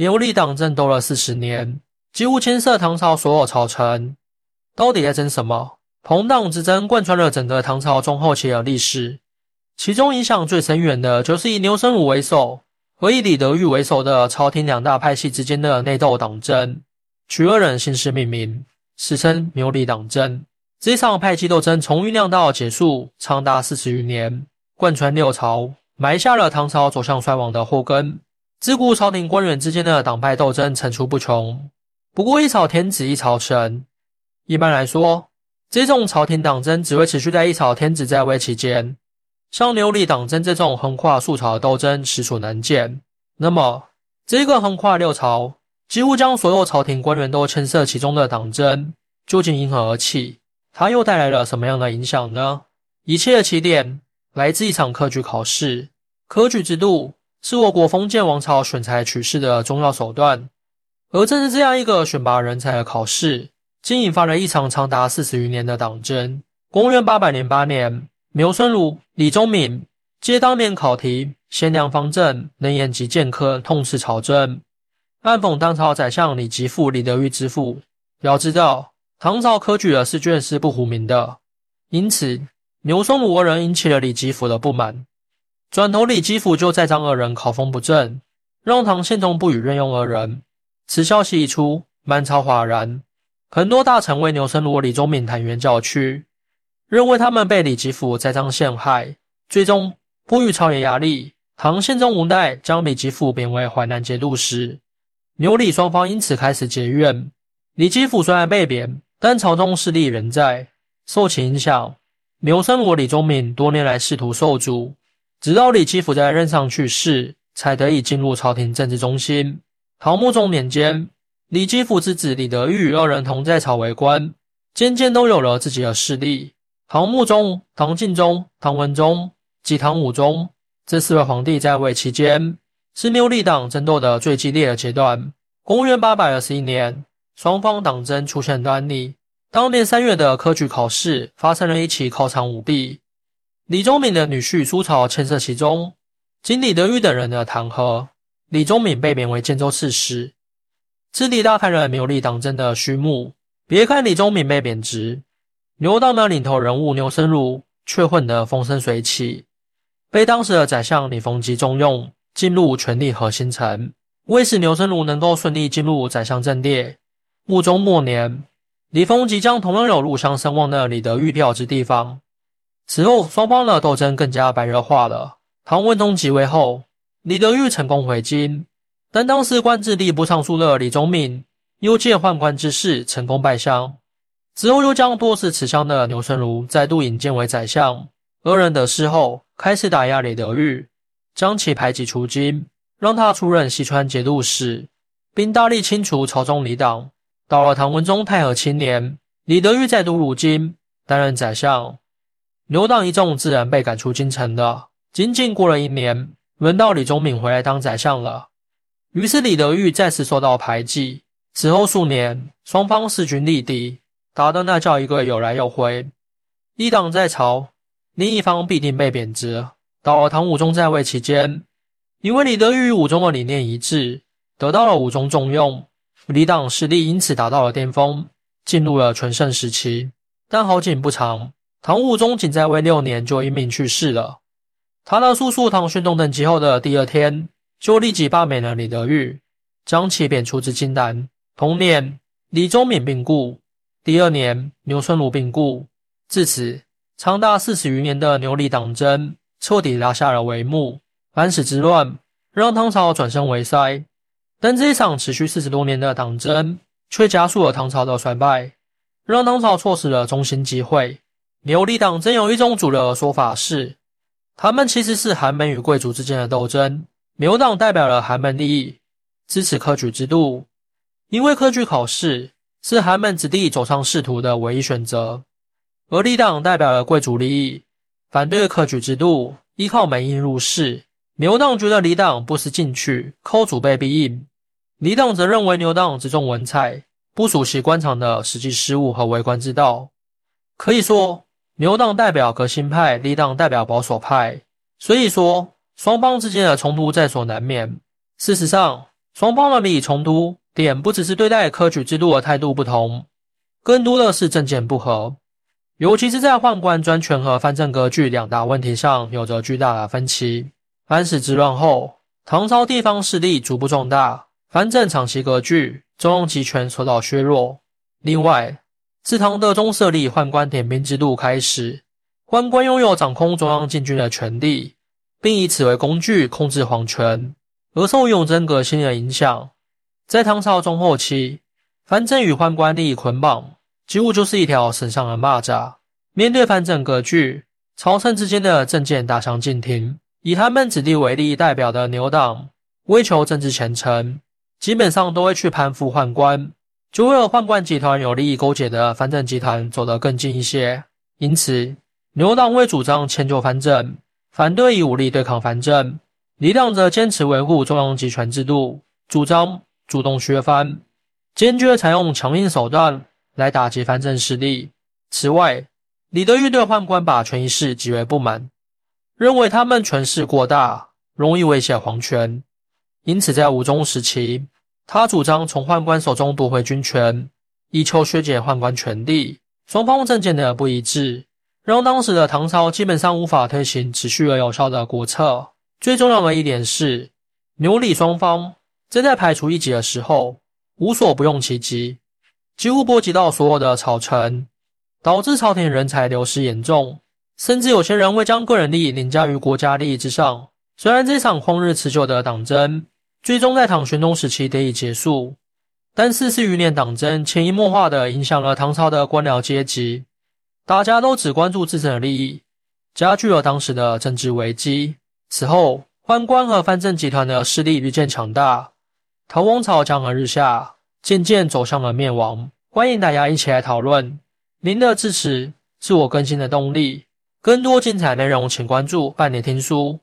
牛李党争斗了四十年，几乎牵涉唐朝所有朝臣。到底在争什么？朋党之争贯穿了整个唐朝中后期的历史，其中影响最深远的就是以牛僧孺为首和以李德裕为首的朝廷两大派系之间的内斗党争，取二人姓氏命名，史称牛李党争。这场派系斗争从酝酿到结束，长达四十余年，贯穿六朝，埋下了唐朝走向衰亡的祸根。自古朝廷官员之间的党派斗争层出不穷，不过一朝天子一朝臣。一般来说，这种朝廷党争只会持续在一朝天子在位期间。像牛李党争这种横跨数朝的斗争实属难见。那么，这个横跨六朝，几乎将所有朝廷官员都牵涉其中的党争，究竟因何而起？它又带来了什么样的影响呢？一切的起点来自一场科举考试。科举制度是我国封建王朝选才取士的重要手段，而正是这样一个选拔人才的考试，竟引发了一场长达四十余年的党争。公元八百零八年，牛僧孺、李宗闵皆当面考题：“贤良方正，能言及谏客，痛斥朝政。”暗讽当朝宰相李吉甫、李德裕之父。要知道。唐朝科举的试卷是不糊名的，因此牛松武二人引起了李吉甫的不满。转头，李吉甫就栽赃二人考风不正，让唐宪宗不予任用二人。此消息一出，满朝哗然，很多大臣为牛僧孺、李宗闵弹冤叫屈，认为他们被李吉甫栽赃陷害。最终，迫于朝野压力，唐宪宗无奈将李吉甫贬为淮南节度使。牛李双方因此开始结怨。李吉甫虽然被贬，但朝中势力仍在，受其影响，牛僧孺、李宗闵多年来仕途受阻，直到李基甫在任上去世，才得以进入朝廷政治中心。唐穆宗年间，李基甫之子李德裕二人同在朝为官，渐渐都有了自己的势力。唐穆宗、唐敬宗、唐文宗及唐武宗这四位皇帝在位期间，是牛李党争斗的最激烈的阶段。公元八百二十一年。双方党争出现端倪。当年三月的科举考试发生了一起考场舞弊，李宗闵的女婿苏朝牵涉其中，经李德裕等人的弹劾，李宗闵被贬为建州刺史。此地大开了牛李党争的序幕。别看李宗闵被贬职，牛道的领头人物牛僧孺却混得风生水起，被当时的宰相李逢吉重用，进入权力核心层，为使牛僧孺能够顺利进入宰相阵列。穆宗末年，李丰即将同样有入乡声望的李德裕调至地方。此后，双方的斗争更加白热化了。唐文宗即位后，李德裕成功回京，但当时官至吏部尚书的李宗闵又借宦官之势成功拜相。之后，又将多次持相的牛僧孺再度引荐为宰相。二人得势后，开始打压李德裕，将其排挤出京，让他出任西川节度使，并大力清除朝中离党。到了唐文宗太和七年，李德裕再度入京担任宰相，牛党一众自然被赶出京城了。仅仅过了一年，轮到李宗闵回来当宰相了，于是李德裕再次受到排挤。此后数年，双方势均力敌，打得那叫一个有来有回。一党在朝，另一方必定被贬值。到了唐武宗在位期间，因为李德裕与武宗的理念一致，得到了武宗重用。李党势力因此达到了巅峰，进入了全盛时期。但好景不长，唐武宗仅在位六年就因病去世了。他的叔叔唐玄宗登基后的第二天，就立即罢免了李德裕，将其贬出至荆南。同年，李宗闵病故；第二年，牛孙孺病故。至此，长达四十余年的牛李党争彻底拉下了帷幕。安史之乱让唐朝转生为衰。但这一场持续四十多年的党争，却加速了唐朝的衰败，让唐朝错失了中兴机会。牛李党争有一种主流的说法是，他们其实是寒门与贵族之间的斗争。牛党代表了寒门利益，支持科举制度，因为科举考试是寒门子弟走上仕途的唯一选择；而李党代表了贵族利益，反对科举制度，依靠门荫入仕。牛党觉得李党不思进取，抠祖辈必应；李党则认为牛党只重文采，不熟悉官场的实际事务和为官之道。可以说，牛党代表革新派，李党代表保守派。所以说，双方之间的冲突在所难免。事实上，双方的利益冲突点不只是对待科举制度的态度不同，更多的是政见不合，尤其是在宦官专权和藩镇割据两大问题上有着巨大的分歧。安史之乱后，唐朝地方势力逐步壮大，藩镇长期割据，中央集权受到削弱。另外，自唐德宗设立宦官点兵制度开始，宦官拥有掌控中央禁军的权利，并以此为工具控制皇权。而受雍正革新的影响，在唐朝中后期，藩镇与宦官利益捆绑，几乎就是一条绳上的蚂蚱。面对藩镇割据，朝臣之间的政见大相径庭。以他们子弟为例代表的牛党，为求政治前程，基本上都会去攀附宦官，就会和宦官集团有利益勾结的藩镇集团走得更近一些。因此，牛党会主张迁就藩镇，反对以武力对抗藩镇。李党则坚持维护中央集权制度，主张主动削藩，坚决采用强硬手段来打击藩镇势力。此外，李德裕对宦官把权一事极为不满，认为他们权势过大，容易威胁皇权。因此，在武宗时期，他主张从宦官手中夺回军权，以求削减宦官权力。双方政见的不一致，让当时的唐朝基本上无法推行持续而有效的国策。最重要的一点是，牛李双方正在排除异己的时候，无所不用其极，几乎波及到所有的朝臣，导致朝廷人才流失严重，甚至有些人会将个人利益凌驾于国家利益之上。虽然这场旷日持久的党争最终在唐玄宗时期得以结束，但四十余年党争潜移默化的影响了唐朝的官僚阶级，大家都只关注自身的利益，加剧了当时的政治危机。此后，宦官和藩镇集团的势力日渐强大，唐王朝江河日下，渐渐走向了灭亡。欢迎大家一起来讨论，您的支持是我更新的动力。更多精彩内容，请关注半年听书。